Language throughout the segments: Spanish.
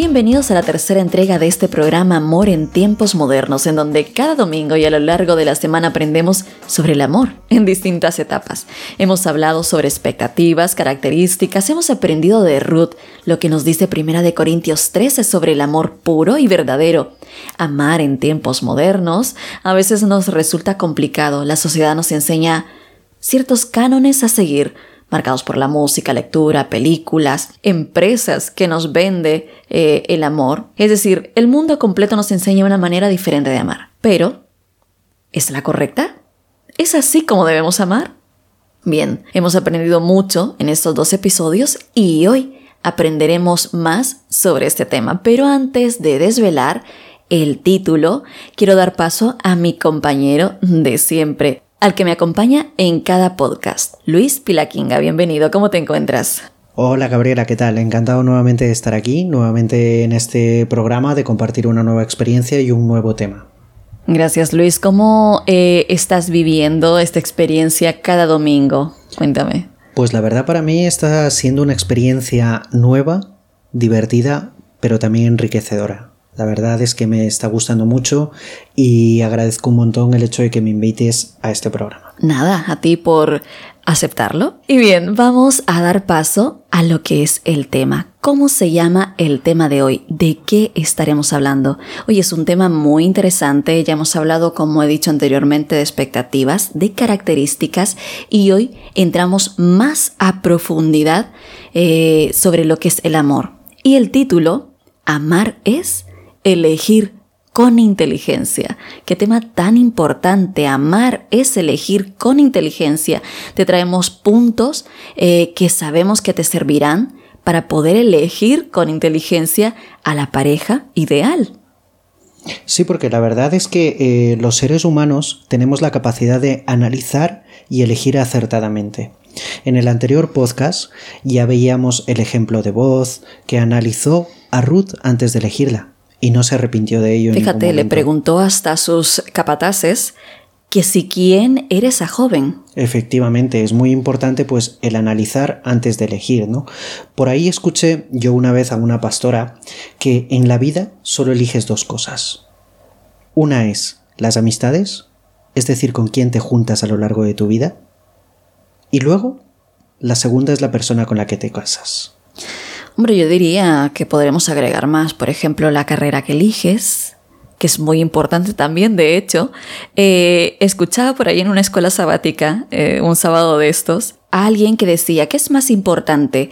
Bienvenidos a la tercera entrega de este programa Amor en tiempos modernos, en donde cada domingo y a lo largo de la semana aprendemos sobre el amor en distintas etapas. Hemos hablado sobre expectativas, características, hemos aprendido de Ruth lo que nos dice Primera de Corintios 13 sobre el amor puro y verdadero. Amar en tiempos modernos a veces nos resulta complicado. La sociedad nos enseña ciertos cánones a seguir marcados por la música, lectura, películas, empresas que nos vende eh, el amor. Es decir, el mundo completo nos enseña una manera diferente de amar. Pero, ¿es la correcta? ¿Es así como debemos amar? Bien, hemos aprendido mucho en estos dos episodios y hoy aprenderemos más sobre este tema. Pero antes de desvelar el título, quiero dar paso a mi compañero de siempre, al que me acompaña en cada podcast. Luis Pilaquinga, bienvenido, ¿cómo te encuentras? Hola Gabriela, ¿qué tal? Encantado nuevamente de estar aquí, nuevamente en este programa, de compartir una nueva experiencia y un nuevo tema. Gracias Luis, ¿cómo eh, estás viviendo esta experiencia cada domingo? Cuéntame. Pues la verdad para mí está siendo una experiencia nueva, divertida, pero también enriquecedora. La verdad es que me está gustando mucho y agradezco un montón el hecho de que me invites a este programa. Nada, a ti por aceptarlo. Y bien, vamos a dar paso a lo que es el tema. ¿Cómo se llama el tema de hoy? ¿De qué estaremos hablando? Hoy es un tema muy interesante. Ya hemos hablado, como he dicho anteriormente, de expectativas, de características y hoy entramos más a profundidad eh, sobre lo que es el amor. Y el título, Amar es elegir con inteligencia. Qué tema tan importante. Amar es elegir con inteligencia. Te traemos puntos eh, que sabemos que te servirán para poder elegir con inteligencia a la pareja ideal. Sí, porque la verdad es que eh, los seres humanos tenemos la capacidad de analizar y elegir acertadamente. En el anterior podcast ya veíamos el ejemplo de voz que analizó a Ruth antes de elegirla y no se arrepintió de ello. Fíjate, le preguntó hasta a sus capataces que si quién era esa joven. Efectivamente, es muy importante pues el analizar antes de elegir, ¿no? Por ahí escuché yo una vez a una pastora que en la vida solo eliges dos cosas. Una es las amistades, es decir, con quién te juntas a lo largo de tu vida. Y luego, la segunda es la persona con la que te casas. Hombre, yo diría que podremos agregar más, por ejemplo, la carrera que eliges, que es muy importante también, de hecho. Eh, escuchaba por ahí en una escuela sabática, eh, un sábado de estos, a alguien que decía que es más importante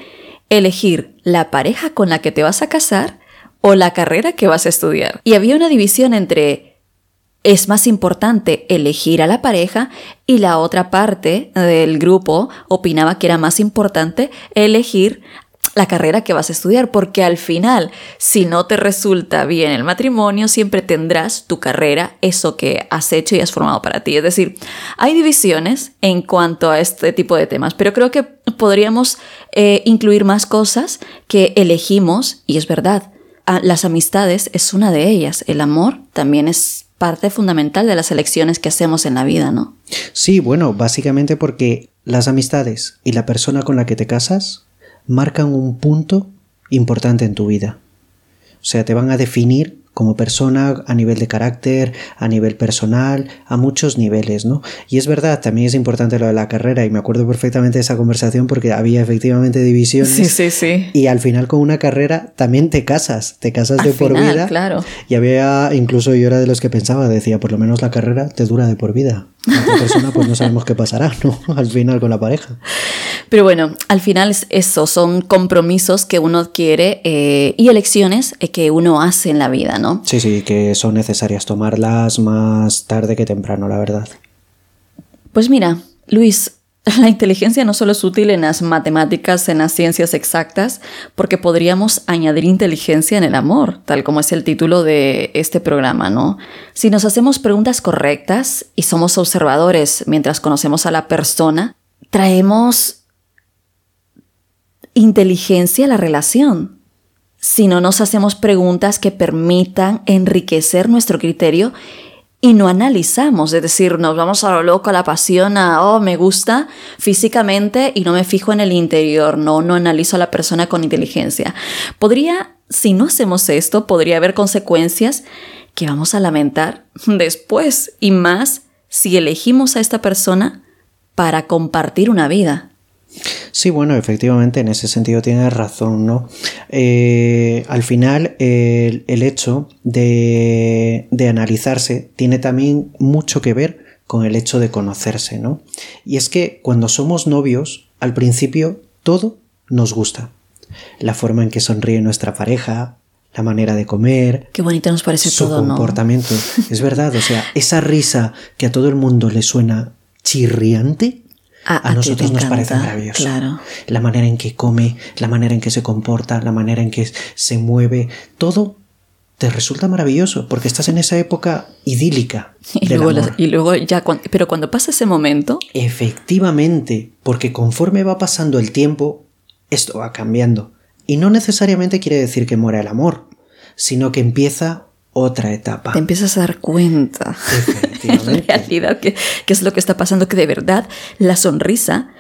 elegir la pareja con la que te vas a casar o la carrera que vas a estudiar. Y había una división entre es más importante elegir a la pareja y la otra parte del grupo opinaba que era más importante elegir la carrera que vas a estudiar, porque al final, si no te resulta bien el matrimonio, siempre tendrás tu carrera, eso que has hecho y has formado para ti. Es decir, hay divisiones en cuanto a este tipo de temas, pero creo que podríamos eh, incluir más cosas que elegimos, y es verdad, las amistades es una de ellas, el amor también es parte fundamental de las elecciones que hacemos en la vida, ¿no? Sí, bueno, básicamente porque las amistades y la persona con la que te casas marcan un punto importante en tu vida. O sea, te van a definir como persona a nivel de carácter, a nivel personal, a muchos niveles, ¿no? Y es verdad, también es importante lo de la carrera y me acuerdo perfectamente de esa conversación porque había efectivamente divisiones. Sí, sí, sí. Y al final con una carrera también te casas, te casas de por vida. Claro. Y había, incluso yo era de los que pensaba, decía, por lo menos la carrera te dura de por vida. Otra persona pues no sabemos qué pasará, ¿no? Al final con la pareja. Pero bueno, al final es eso, son compromisos que uno adquiere eh, y elecciones eh, que uno hace en la vida, ¿no? Sí, sí, que son necesarias tomarlas más tarde que temprano, la verdad. Pues mira, Luis, la inteligencia no solo es útil en las matemáticas, en las ciencias exactas, porque podríamos añadir inteligencia en el amor, tal como es el título de este programa, ¿no? Si nos hacemos preguntas correctas y somos observadores mientras conocemos a la persona, traemos inteligencia a la relación. Si no nos hacemos preguntas que permitan enriquecer nuestro criterio y no analizamos, es decir, nos vamos a lo loco, a la pasión, a, oh, me gusta físicamente y no me fijo en el interior, no, no analizo a la persona con inteligencia. Podría si no hacemos esto, podría haber consecuencias que vamos a lamentar después y más si elegimos a esta persona para compartir una vida. Sí, bueno, efectivamente, en ese sentido tienes razón, ¿no? Eh, al final, el, hecho de, de, analizarse tiene también mucho que ver con el hecho de conocerse, ¿no? Y es que cuando somos novios, al principio todo nos gusta. La forma en que sonríe nuestra pareja, la manera de comer. Qué bonito nos parece su todo, comportamiento. Es verdad, o sea, esa risa que a todo el mundo le suena chirriante, a, nosotros nos parece maravilloso. Claro. La manera en que come, la manera en que se comporta, la manera en que se mueve, todo te resulta maravilloso porque estás en esa época idílica. Y, luego, y luego, ya, pero cuando pasa ese momento... Efectivamente, porque conforme va pasando el tiempo, esto va cambiando. Y no necesariamente quiere decir que muera el amor, sino que empieza otra etapa. Te empiezas a dar cuenta en realidad qué es lo que está pasando, que de verdad la sonrisa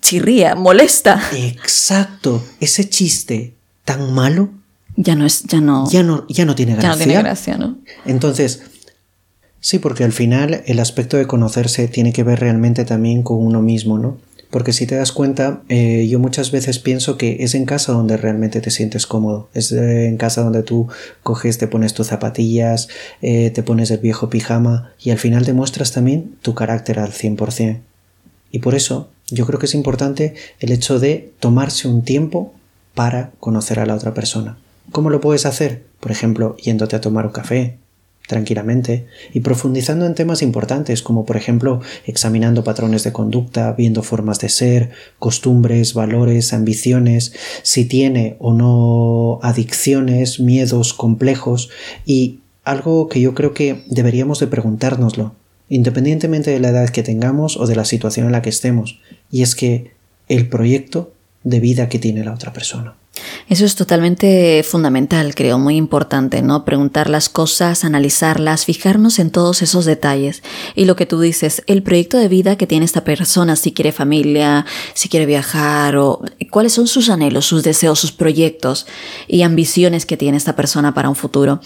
chirría, molesta. Exacto, ese chiste tan malo ya no es, ya no, ya no, ya no tiene gracia. Ya no tiene gracia, ¿no? Entonces, sí, porque al final el aspecto de conocerse tiene que ver realmente también con uno mismo, ¿no? Porque si te das cuenta, eh, yo muchas veces pienso que es en casa donde realmente te sientes cómodo. Es eh, en casa donde tú coges, te pones tus zapatillas, eh, te pones el viejo pijama y al final demuestras también tu carácter al 100%. Y por eso yo creo que es importante el hecho de tomarse un tiempo para conocer a la otra persona. ¿Cómo lo puedes hacer? Por ejemplo, yéndote a tomar un café, tranquilamente y profundizando en temas importantes como por ejemplo examinando patrones de conducta, viendo formas de ser, costumbres, valores, ambiciones, si tiene o no adicciones, miedos, complejos y algo que yo creo que deberíamos de preguntárnoslo, independientemente de la edad que tengamos o de la situación en la que estemos, y es que el proyecto de vida que tiene la otra persona. Eso es totalmente fundamental, creo, muy importante, ¿no? Preguntar las cosas, analizarlas, fijarnos en todos esos detalles. Y lo que tú dices, el proyecto de vida que tiene esta persona, si quiere familia, si quiere viajar, o cuáles son sus anhelos, sus deseos, sus proyectos y ambiciones que tiene esta persona para un futuro.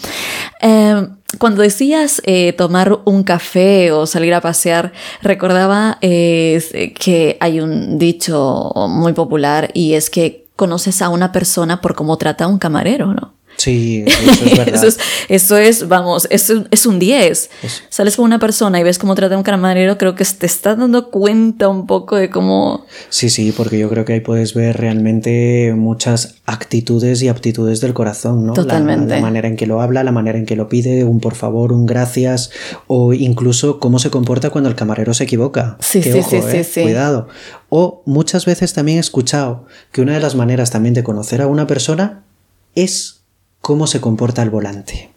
Eh, cuando decías eh, tomar un café o salir a pasear, recordaba eh, que hay un dicho muy popular y es que conoces a una persona por cómo trata a un camarero, ¿no? Sí, eso es verdad. eso, es, vamos, es, es un 10. Sales con una persona y ves cómo trata a un camarero, creo que te estás dando cuenta un poco de cómo... Sí, sí, porque yo creo que ahí puedes ver realmente muchas actitudes y aptitudes del corazón, ¿no? Totalmente. La, manera en que lo habla, la manera en que lo pide, un por favor, un gracias, o incluso cómo se comporta cuando el camarero se equivoca. Sí, sí, sí, ¿eh? sí, Cuidado. O muchas veces también he escuchado que una de las maneras también de conocer a una persona es cómo se comporta al volante.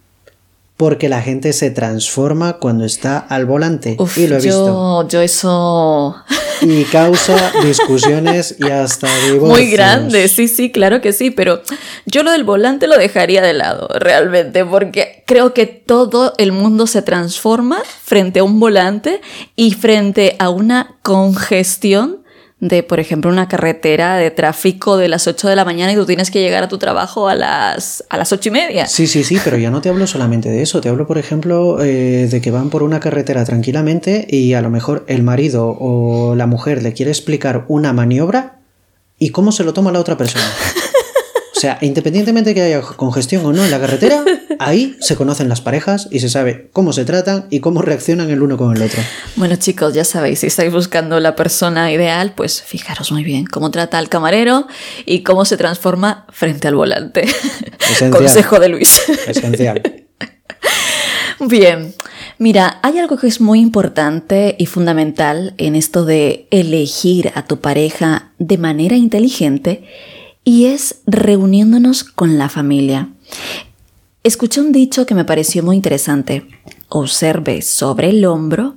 Porque la gente se transforma cuando está al volante. y lo he visto. Yo eso. Y causa discusiones y hasta divorcios. Muy grandes, sí, sí, claro que sí. Pero yo lo del volante lo dejaría de lado, realmente. Porque creo que todo el mundo se transforma frente a un volante y frente a una congestión de, por ejemplo, una carretera de tráfico de las 8 de la mañana y tú tienes que llegar a tu trabajo a las, a las 8 y media. Sí, sí, sí, pero ya no te hablo solamente de eso, te hablo, por ejemplo, eh, de que van por una carretera tranquilamente y a lo mejor el marido o la mujer le quiere explicar una maniobra y cómo se lo toma la otra persona. O sea, independientemente de que haya congestión o no en la carretera, ahí se conocen las parejas y se sabe cómo se tratan y cómo reaccionan el uno con el otro. Bueno, chicos, ya sabéis, si estáis buscando la persona ideal, pues fijaros muy bien cómo trata al camarero y cómo se transforma frente al volante. Consejo de Luis. Esencial. Bien, mira, hay algo que es muy importante y fundamental en esto de elegir a tu pareja de manera inteligente y es reuniéndonos con la familia. Escuché un dicho que me pareció muy interesante. Observe sobre el hombro,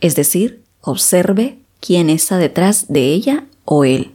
es decir, observe quién está detrás de ella o él.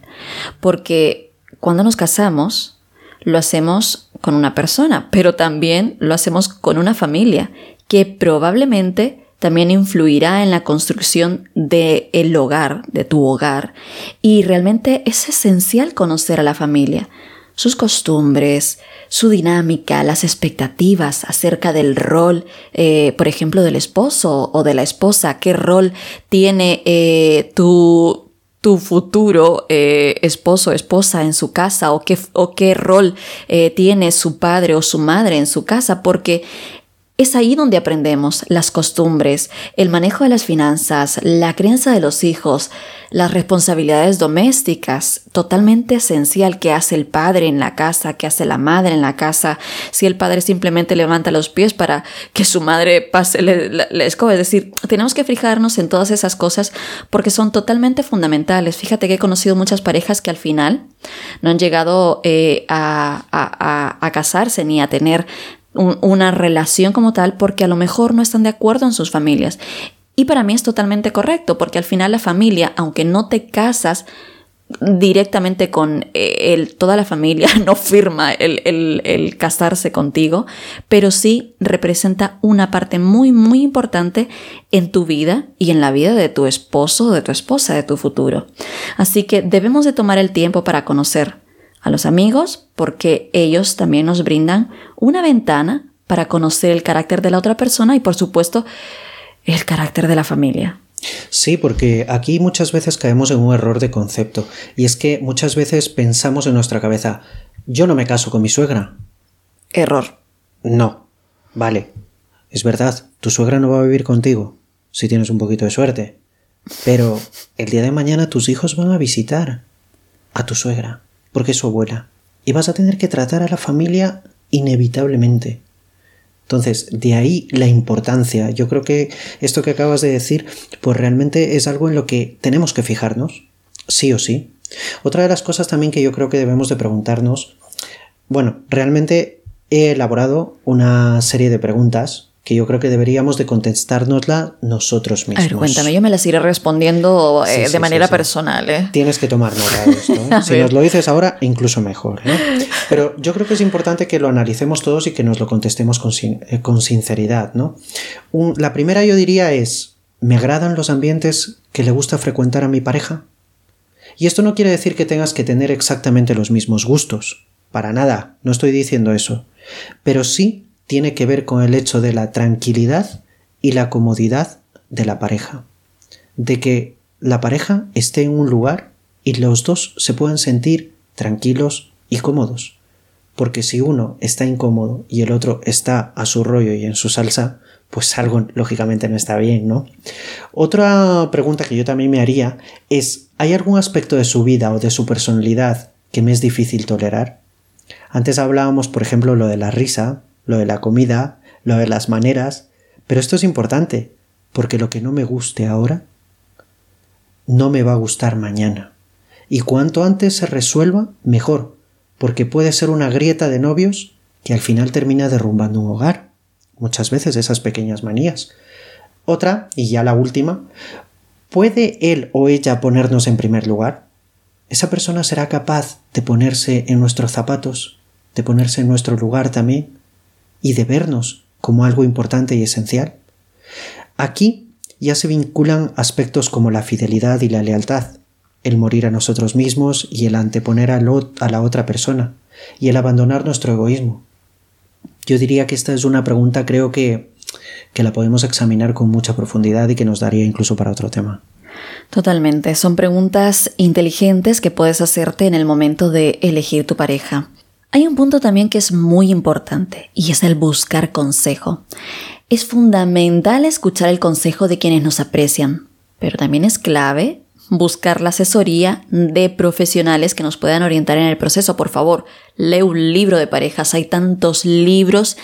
Porque cuando nos casamos, lo hacemos con una persona, pero también lo hacemos con una familia que probablemente también influirá en la construcción del hogar, de tu hogar. Y realmente es esencial conocer a la familia, sus costumbres, su dinámica, las expectativas acerca del rol, eh, por ejemplo, del esposo o de la esposa, qué rol tiene eh, tu, tu futuro eh, esposo esposa en su casa o qué, o qué rol tiene su padre o su madre en su casa, porque es ahí donde aprendemos las costumbres, el manejo de las finanzas, la crianza de los hijos, las responsabilidades domésticas, totalmente esencial que hace el padre en la casa, que hace la madre en la casa. Si el padre simplemente levanta los pies para que su madre pase la, escoba, es decir, tenemos que fijarnos en todas esas cosas porque son totalmente fundamentales. Fíjate que he conocido muchas parejas que al final no han llegado eh, a casarse ni a tener una relación como tal porque a lo mejor no están de acuerdo en sus familias. Y para mí es totalmente correcto porque al final la familia, aunque no te casas directamente con eh, el, toda la familia, no firma el, el, casarse contigo, pero sí representa una parte muy, muy importante en tu vida y en la vida de tu esposo de tu esposa, de tu futuro. Así que debemos de tomar el tiempo para conocer a los amigos porque ellos también nos brindan una ventana para conocer el carácter de la otra persona y por supuesto el carácter de la familia. Sí, porque aquí muchas veces caemos en un error de concepto y es que muchas veces pensamos en nuestra cabeza, yo no me caso con mi suegra. Error. No. Vale. Es verdad, tu suegra no va a vivir contigo, si tienes un poquito de suerte. Pero el día de mañana tus hijos van a visitar a tu suegra porque es su abuela. Y vas a tener que tratar a la familia inevitablemente. Entonces, de ahí la importancia. Yo creo que esto que acabas de decir, pues realmente es algo en lo que tenemos que fijarnos, sí o sí. Otra de las cosas también que yo creo que debemos de preguntarnos, bueno, realmente he elaborado una serie de preguntas que yo creo que deberíamos de contestárnosla nosotros mismos. A ver, cuéntame, yo me las iré respondiendo eh, de manera personal. ¿eh? Tienes que tomar nota de esto. ¿eh? si nos lo dices ahora, incluso mejor. Pero yo creo que es importante que lo analicemos todos y que nos lo contestemos con, con sinceridad. ¿no? la primera yo diría es, ¿me agradan los ambientes que le gusta frecuentar a mi pareja? Y esto no quiere decir que tengas que tener exactamente los mismos gustos. Para nada, no estoy diciendo eso. Pero sí tiene que ver con el hecho de la tranquilidad y la comodidad de la pareja. De que la pareja esté en un lugar y los dos se puedan sentir tranquilos y cómodos. Porque si uno está incómodo y el otro está a su rollo y en su salsa, pues algo lógicamente no está bien, ¿no? Otra pregunta que yo también me haría es, ¿hay algún aspecto de su vida o de su personalidad que me es difícil tolerar? Antes hablábamos, por ejemplo, lo de la risa, lo de la comida, lo de las maneras, pero esto es importante, porque lo que no me guste ahora, no me va a gustar mañana. Y cuanto antes se resuelva, mejor, porque puede ser una grieta de novios que al final termina derrumbando un hogar. Muchas veces esas pequeñas manías. Otra, y ya la última, ¿puede él o ella ponernos en primer lugar? ¿Esa persona será capaz de ponerse en nuestros zapatos, de ponerse en nuestro lugar también? Y de vernos como algo importante y esencial. Aquí ya se vinculan aspectos como la fidelidad y la lealtad, el morir a nosotros mismos y el anteponer a, a la otra persona, y el abandonar nuestro egoísmo. Yo diría que esta es una pregunta creo que, que la podemos examinar con mucha profundidad y que nos daría incluso para otro tema. Totalmente, son preguntas inteligentes que puedes hacerte en el momento de elegir tu pareja. Hay un punto también que es muy importante y es el buscar consejo. Es fundamental escuchar el consejo de quienes nos aprecian, pero también es clave buscar la asesoría de profesionales que nos puedan orientar en el proceso. Por favor, lee un libro de parejas. Hay tantos libros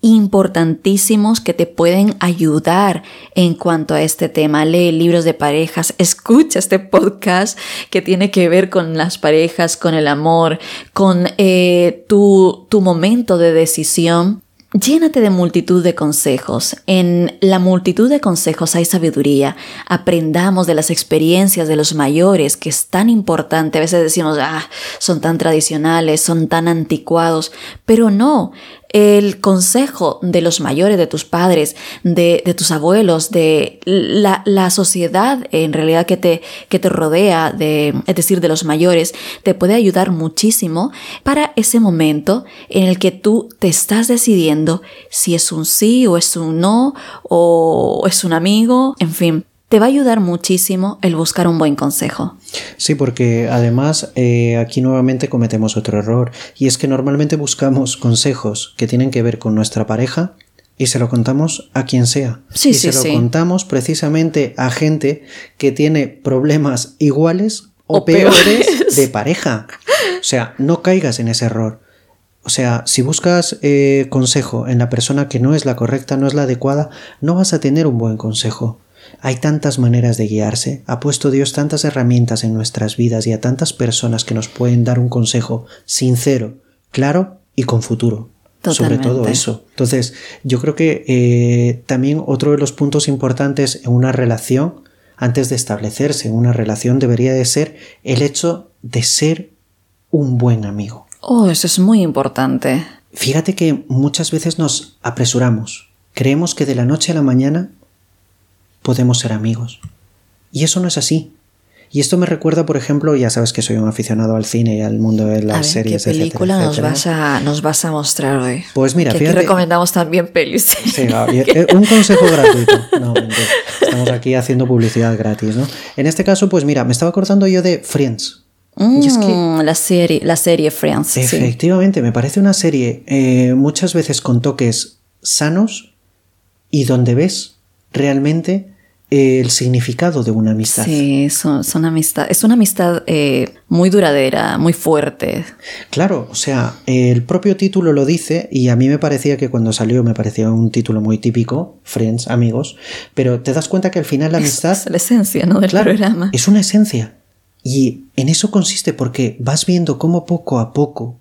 importantísimos que te pueden ayudar en cuanto a este tema. Lee libros de parejas, escucha este podcast que tiene que ver con las parejas, con el amor, con eh, tu, tu momento de decisión. Llénate de multitud de consejos. En la multitud de consejos hay sabiduría. Aprendamos de las experiencias de los mayores, que es tan importante. A veces decimos, ah, son tan tradicionales, son tan anticuados, pero no. El consejo de los mayores, de tus padres, de, tus abuelos, de la, sociedad en realidad que te, que te rodea, de, es decir, de los mayores, te puede ayudar muchísimo para ese momento en el que tú te estás decidiendo si es un sí o es un no o es un amigo, en fin te va a ayudar muchísimo el buscar un buen consejo. Sí, porque además eh, aquí nuevamente cometemos otro error y es que normalmente buscamos consejos que tienen que ver con nuestra pareja y se lo contamos a quien sea. Sí, y se lo contamos precisamente a gente que tiene problemas iguales o, peores, de pareja. O sea, no caigas en ese error. O sea, si buscas eh, consejo en la persona que no es la correcta, no es la adecuada, no vas a tener un buen consejo. Hay tantas maneras de guiarse, ha puesto Dios tantas herramientas en nuestras vidas y a tantas personas que nos pueden dar un consejo sincero, claro y con futuro. Sobre todo eso. Entonces, yo creo que eh, también otro de los puntos importantes en una relación, antes de establecerse en una relación, debería de ser el hecho de ser un buen amigo. Oh, eso es muy importante. Fíjate que muchas veces nos apresuramos. Creemos que de la noche a la mañana podemos ser amigos. Y eso no es así. Y esto me recuerda, por ejemplo, ya sabes que soy un aficionado al cine y al mundo de las series. ¿Qué película nos, vas a, nos vas a mostrar hoy? Pues mira, que fíjate. recomendamos también pelis. Sí, eh, un consejo gratuito. No, estamos aquí haciendo publicidad gratis, ¿no? En este caso, pues mira, me estaba acordando yo de Friends. Mm, la, serie, la serie Friends. Efectivamente, me parece una serie eh, muchas veces con toques sanos y donde ves realmente el significado de una amistad. Sí, son, amistad, es una amistad eh, muy duradera, muy fuerte. Claro, o sea, el propio título lo dice y a mí me parecía que cuando salió me parecía un título muy típico, Friends, amigos, pero te das cuenta que al final la amistad... Es, la esencia, ¿no? Del programa. Es una esencia. Y en eso consiste porque vas viendo cómo poco a poco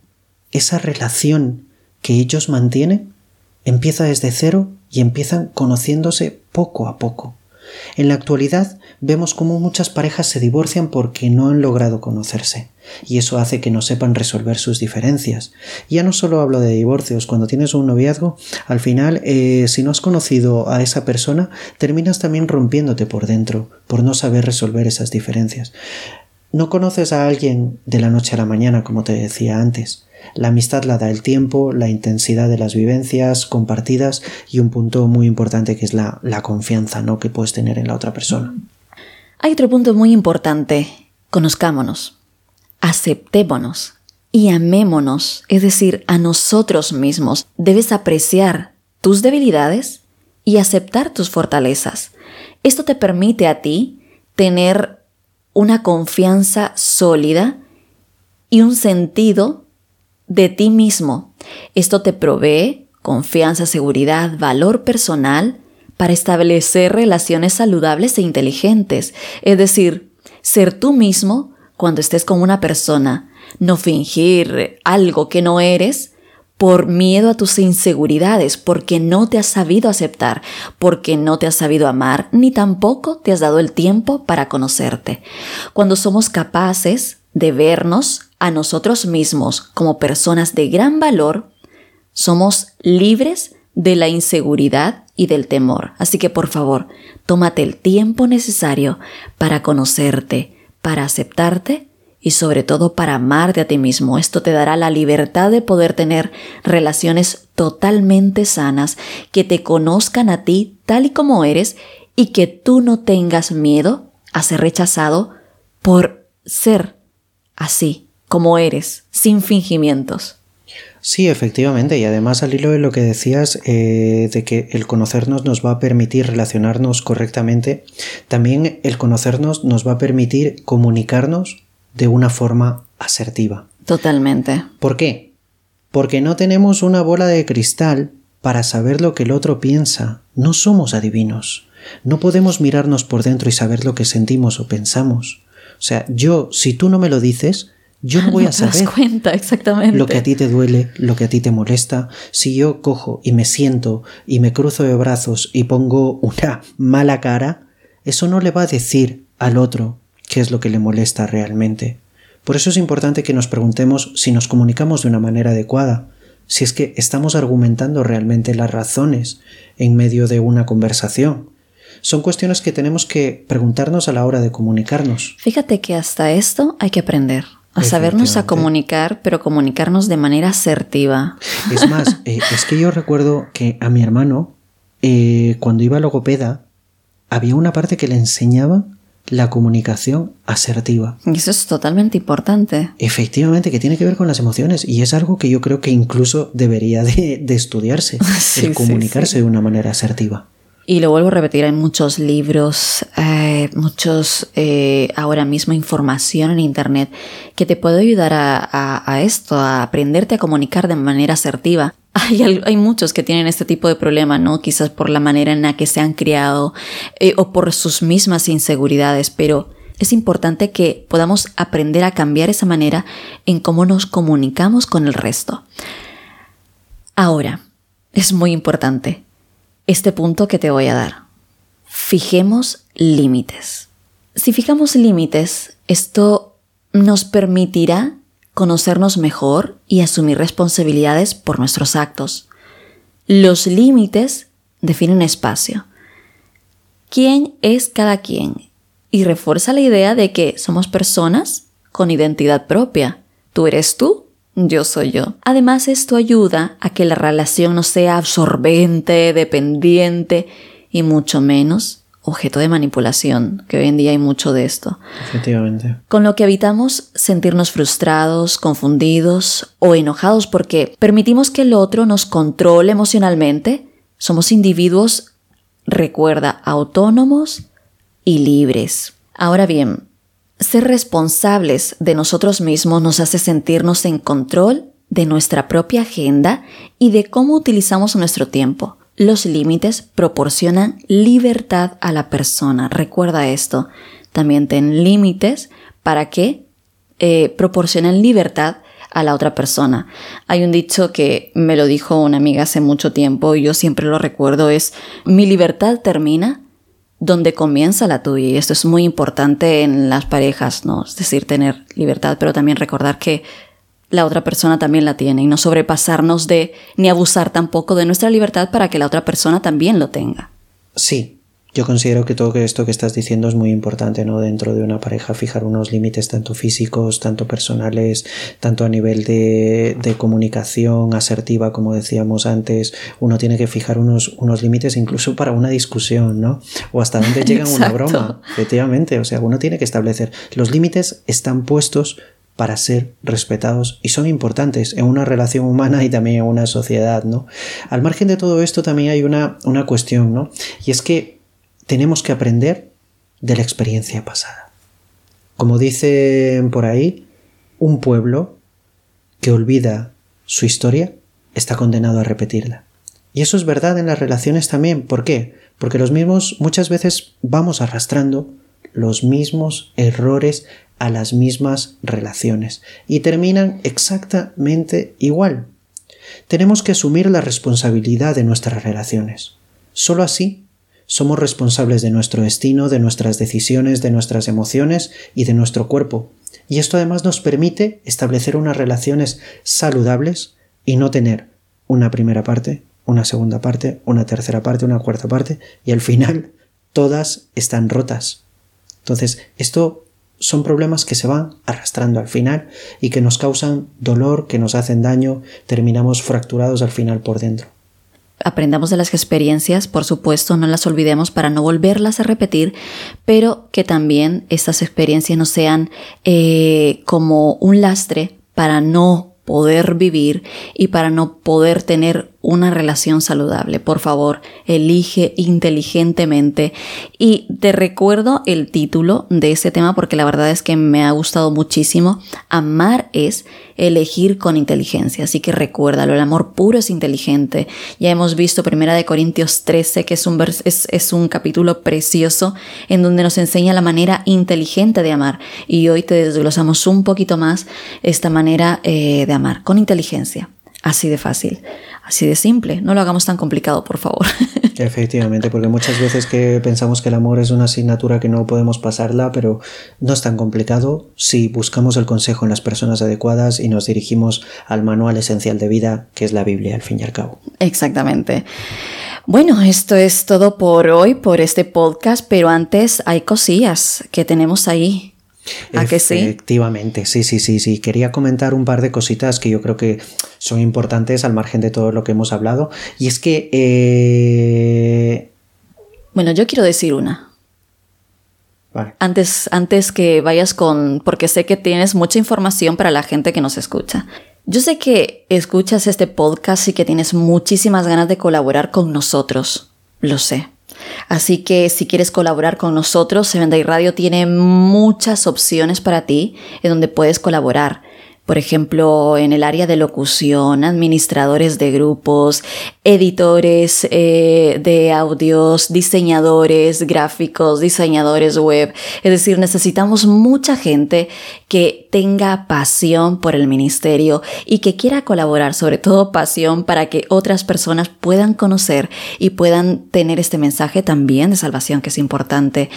esa relación que ellos mantienen empieza desde cero y empiezan conociéndose poco a poco. En la actualidad vemos cómo muchas parejas se divorcian porque no han logrado conocerse, y eso hace que no sepan resolver sus diferencias. Ya no solo hablo de divorcios, cuando tienes un noviazgo, al final, eh, si no has conocido a esa persona, terminas también rompiéndote por dentro, por no saber resolver esas diferencias. No conoces a alguien de la noche a la mañana, como te decía antes. La amistad la da el tiempo, la intensidad de las vivencias compartidas y un punto muy importante que es la, confianza ¿no? que puedes tener en la otra persona. Hay otro punto muy importante. Conozcámonos, aceptémonos y amémonos, es decir, a nosotros mismos. Debes apreciar tus debilidades y aceptar tus fortalezas. Esto te permite a ti tener una confianza sólida y un sentido de ti mismo. Esto te provee confianza, seguridad, valor personal para establecer relaciones saludables e inteligentes. Es decir, ser tú mismo cuando estés con una persona, no fingir algo que no eres por miedo a tus inseguridades, porque no te has sabido aceptar, porque no te has sabido amar, ni tampoco te has dado el tiempo para conocerte. Cuando somos capaces de vernos a nosotros mismos como personas de gran valor, somos libres de la inseguridad y del temor. Así que por favor, tómate el tiempo necesario para conocerte, para aceptarte y sobre todo para amarte a ti mismo. Esto te dará la libertad de poder tener relaciones totalmente sanas, que te conozcan a ti tal y como eres y que tú no tengas miedo a ser rechazado por ser así como eres, sin fingimientos. Sí, efectivamente, y además al hilo de lo que decías, eh, de que el conocernos nos va a permitir relacionarnos correctamente, también el conocernos nos va a permitir comunicarnos de una forma asertiva. Totalmente. ¿Por qué? Porque no tenemos una bola de cristal para saber lo que el otro piensa. No somos adivinos. No podemos mirarnos por dentro y saber lo que sentimos o pensamos. O sea, yo, si tú no me lo dices, yo no voy a saber cuenta, exactamente. lo que a ti te duele, lo que a ti te molesta. Si yo cojo y me siento y me cruzo de brazos y pongo una mala cara, eso no le va a decir al otro qué es lo que le molesta realmente. Por eso es importante que nos preguntemos si nos comunicamos de una manera adecuada, si es que estamos argumentando realmente las razones en medio de una conversación. Son cuestiones que tenemos que preguntarnos a la hora de comunicarnos. Fíjate que hasta esto hay que aprender. A sabernos a comunicar, pero comunicarnos de manera asertiva. Es más, eh, es que yo recuerdo que a mi hermano, eh, cuando iba a logopeda, había una parte que le enseñaba la comunicación asertiva. Y eso es totalmente importante. Efectivamente, que tiene que ver con las emociones y es algo que yo creo que incluso debería de, estudiarse, el comunicarse de una manera asertiva. Y lo vuelvo a repetir, hay muchos libros, eh, muchos eh, ahora mismo información en Internet que te puede ayudar a, esto, a aprenderte a comunicar de manera asertiva. Hay, hay, muchos que tienen este tipo de problema, ¿no? Quizás por la manera en la que se han criado eh, o por sus mismas inseguridades, pero es importante que podamos aprender a cambiar esa manera en cómo nos comunicamos con el resto. Ahora, es muy importante este punto que te voy a dar. Fijemos límites. Si fijamos límites, esto nos permitirá conocernos mejor y asumir responsabilidades por nuestros actos. Los límites definen espacio. ¿Quién es cada quien? Y refuerza la idea de que somos personas con identidad propia. Tú eres tú yo soy yo. Además, esto ayuda a que la relación no sea absorbente, dependiente y mucho menos objeto de manipulación, que hoy en día hay mucho de esto. Efectivamente. Con lo que evitamos sentirnos frustrados, confundidos o enojados porque permitimos que el otro nos controle emocionalmente. Somos individuos, recuerda, autónomos y libres. Ahora bien, ser responsables de nosotros mismos nos hace sentirnos en control de nuestra propia agenda y de cómo utilizamos nuestro tiempo. Los límites proporcionan libertad a la persona. Recuerda esto. También ten límites para que eh, proporcionen libertad a la otra persona. Hay un dicho que me lo dijo una amiga hace mucho tiempo y yo siempre lo recuerdo es mi libertad termina donde comienza la tuya. Y esto es muy importante en las parejas, ¿no? Es decir, tener libertad, pero también recordar que la otra persona también la tiene y no sobrepasarnos de ni abusar tampoco de nuestra libertad para que la otra persona también lo tenga. Sí, yo considero que todo esto que estás diciendo es muy importante, ¿no? Dentro de una pareja, fijar unos límites tanto físicos, tanto personales, tanto a nivel de, comunicación asertiva, como decíamos antes. Uno tiene que fijar unos, unos límites incluso para una discusión, ¿no? O hasta dónde llega una broma, efectivamente. O sea, uno tiene que establecer. Los límites están puestos para ser respetados y son importantes en una relación humana y también en una sociedad, ¿no? Al margen de todo esto también hay una, una cuestión, ¿no? Y es que tenemos que aprender de la experiencia pasada. Como dicen por ahí, un pueblo que olvida su historia está condenado a repetirla. Y eso es verdad en las relaciones también. ¿Por qué? Porque los mismos muchas veces vamos arrastrando los mismos errores a las mismas relaciones y terminan exactamente igual. Tenemos que asumir la responsabilidad de nuestras relaciones. Solo así somos responsables de nuestro destino, de nuestras decisiones, de nuestras emociones y de nuestro cuerpo. Y esto además nos permite establecer unas relaciones saludables y no tener una primera parte, una segunda parte, una tercera parte, una cuarta parte y al final todas están rotas. Entonces, esto son problemas que se van arrastrando al final y que nos causan dolor, que nos hacen daño, terminamos fracturados al final por dentro aprendamos de las experiencias, por supuesto, no las olvidemos para no volverlas a repetir, pero que también estas experiencias no sean eh, como un lastre para no poder vivir y para no poder tener una relación saludable. Por favor, elige inteligentemente. Y te recuerdo el título de ese tema porque la verdad es que me ha gustado muchísimo. Amar es elegir con inteligencia. Así que recuérdalo, el amor puro es inteligente. Ya hemos visto Primera de Corintios 13, que es un, es, un capítulo precioso en donde nos enseña la manera inteligente de amar. Y hoy te desglosamos un poquito más esta manera eh, de amar, con inteligencia. Así de fácil, así de simple. No lo hagamos tan complicado, por favor. Efectivamente, porque muchas veces que pensamos que el amor es una asignatura que no podemos pasarla, pero no es tan complicado si buscamos el consejo en las personas adecuadas y nos dirigimos al manual esencial de vida, que es la Biblia, al fin y al cabo. Exactamente. Bueno, esto es todo por hoy, por este podcast, pero antes hay cosillas que tenemos ahí ¿A que sí? Efectivamente, sí, sí, sí, sí. Quería comentar un par de cositas que yo creo que son importantes al margen de todo lo que hemos hablado. Y es que... Eh, bueno, yo quiero decir una. Antes, antes que vayas con... porque sé que tienes mucha información para la gente que nos escucha. Yo sé que escuchas este podcast y que tienes muchísimas ganas de colaborar con nosotros. Lo sé. Así que si quieres colaborar con nosotros, Seven Day Radio tiene muchas opciones para ti en donde puedes colaborar por ejemplo, en el área de locución, administradores de grupos, editores eh, de audios, diseñadores gráficos, diseñadores web. Es decir, necesitamos mucha gente que tenga pasión por el ministerio y que quiera colaborar, sobre todo pasión para que otras personas puedan conocer y puedan tener este mensaje también de salvación que es importante.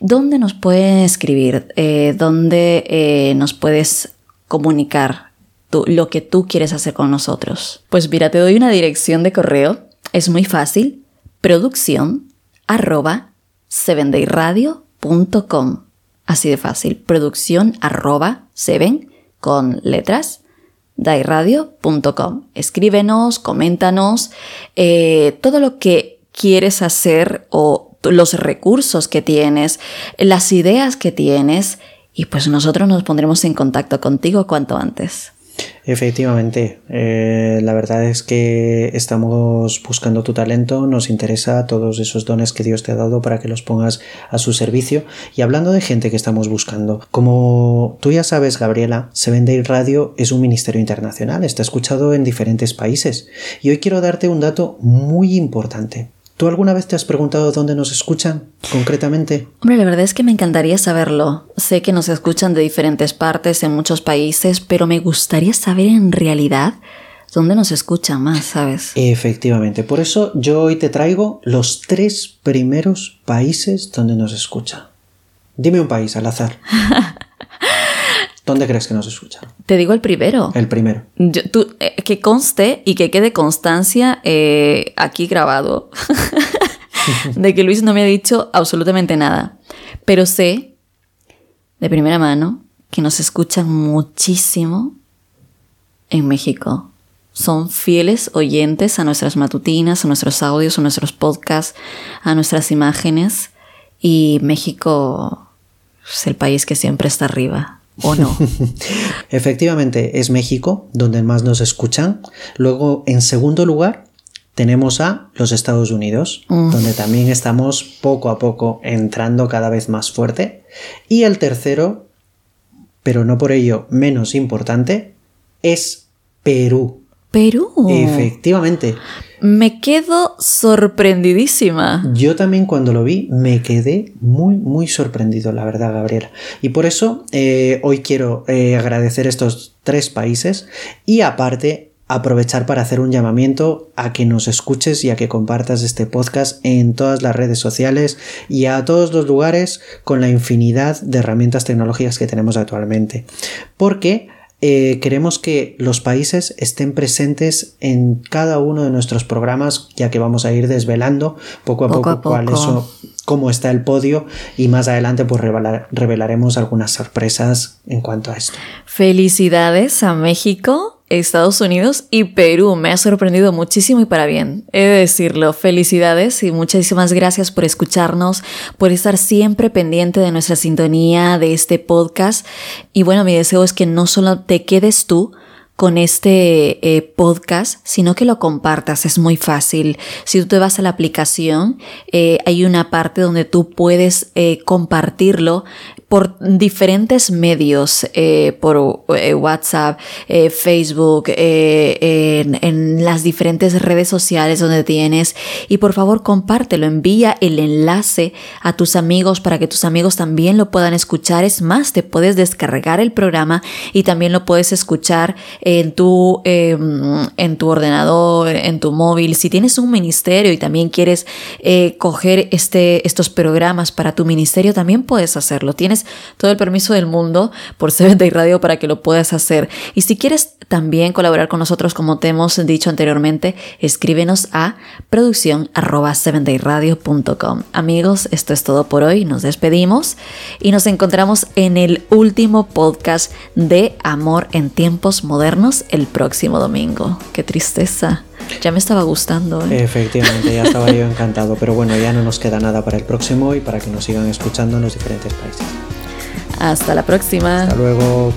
¿Dónde nos pueden escribir? Eh, ¿Dónde eh, nos puedes comunicar lo que tú quieres hacer con nosotros? Pues mira, te doy una dirección de correo. Es muy fácil. Producción arroba. Así de fácil. Producción arroba seven con letras dayradio.com. Escríbenos, coméntanos eh, todo lo que quieres hacer o los recursos que tienes, las ideas que tienes y pues nosotros nos pondremos en contacto contigo cuanto antes. Efectivamente, eh, la verdad es que estamos buscando tu talento, nos interesa todos esos dones que Dios te ha dado para que los pongas a su servicio. Y hablando de gente que estamos buscando, como tú ya sabes, Gabriela, Seven Day Radio es un ministerio internacional, está escuchado en diferentes países. Y hoy quiero darte un dato muy importante. ¿Tú alguna vez te has preguntado dónde nos escuchan concretamente? Hombre, la verdad es que me encantaría saberlo. Sé que nos escuchan de diferentes partes, en muchos países, pero me gustaría saber en realidad dónde nos escuchan más, ¿sabes? Efectivamente, por eso yo hoy te traigo los tres primeros países donde nos escucha. Dime un país al azar. ¿Dónde crees que nos escucha? Te digo el primero. El primero. tú, eh, que conste y que quede constancia eh, aquí grabado de que Luis no me ha dicho absolutamente nada. Pero sé de primera mano que nos escuchan muchísimo en México. Son fieles oyentes a nuestras matutinas, a nuestros audios, a nuestros podcasts, a nuestras imágenes. Y México es el país que siempre está arriba. ¿O no? Efectivamente, es México donde más nos escuchan. Luego, en segundo lugar, tenemos a los Estados Unidos, mm. donde también estamos poco a poco entrando cada vez más fuerte. Y el tercero, pero no por ello menos importante, es Perú. Perú. Efectivamente. Me quedo sorprendidísima. Yo también cuando lo vi me quedé muy, muy sorprendido, la verdad, Gabriela. Y por eso eh, hoy quiero eh, agradecer estos tres países y aparte aprovechar para hacer un llamamiento a que nos escuches y a que compartas este podcast en todas las redes sociales y a todos los lugares con la infinidad de herramientas tecnológicas que tenemos actualmente. Porque eh, queremos que los países estén presentes en cada uno de nuestros programas, ya que vamos a ir desvelando poco a poco, cuál es, cómo está el podio y más adelante pues revelaremos algunas sorpresas en cuanto a esto. Felicidades a México Estados Unidos y Perú. Me ha sorprendido muchísimo y para bien. He de decirlo. Felicidades y muchísimas gracias por escucharnos, por estar siempre pendiente de nuestra sintonía, de este podcast. Y bueno, mi deseo es que no solo te quedes tú, con este eh, podcast, sino que lo compartas. Es muy fácil. Si tú te vas a la aplicación, eh, hay una parte donde tú puedes eh, compartirlo por diferentes medios, eh, por eh, WhatsApp, eh, Facebook, en, en, las diferentes redes sociales donde tienes. Y por favor compártelo, envía el enlace a tus amigos para que tus amigos también lo puedan escuchar. Es más, te puedes descargar el programa y también lo puedes escuchar en tu, em, en tu ordenador, en tu móvil. Si tienes un ministerio y también quieres coger este, estos programas para tu ministerio, también puedes hacerlo. Tienes todo el permiso del mundo por Seventh Day Radio para que lo puedas hacer. Y si quieres también colaborar con nosotros, como te hemos dicho anteriormente, escríbenos a producción Amigos, esto es todo por hoy. Nos despedimos y nos encontramos en el último podcast de Amor en tiempos modernos el próximo domingo. Qué tristeza. Ya me estaba gustando. ¿eh? Efectivamente, ya estaba yo encantado. Pero bueno, ya no nos queda nada para el próximo y para que nos sigan escuchando en los diferentes países. Hasta la próxima. Hasta luego.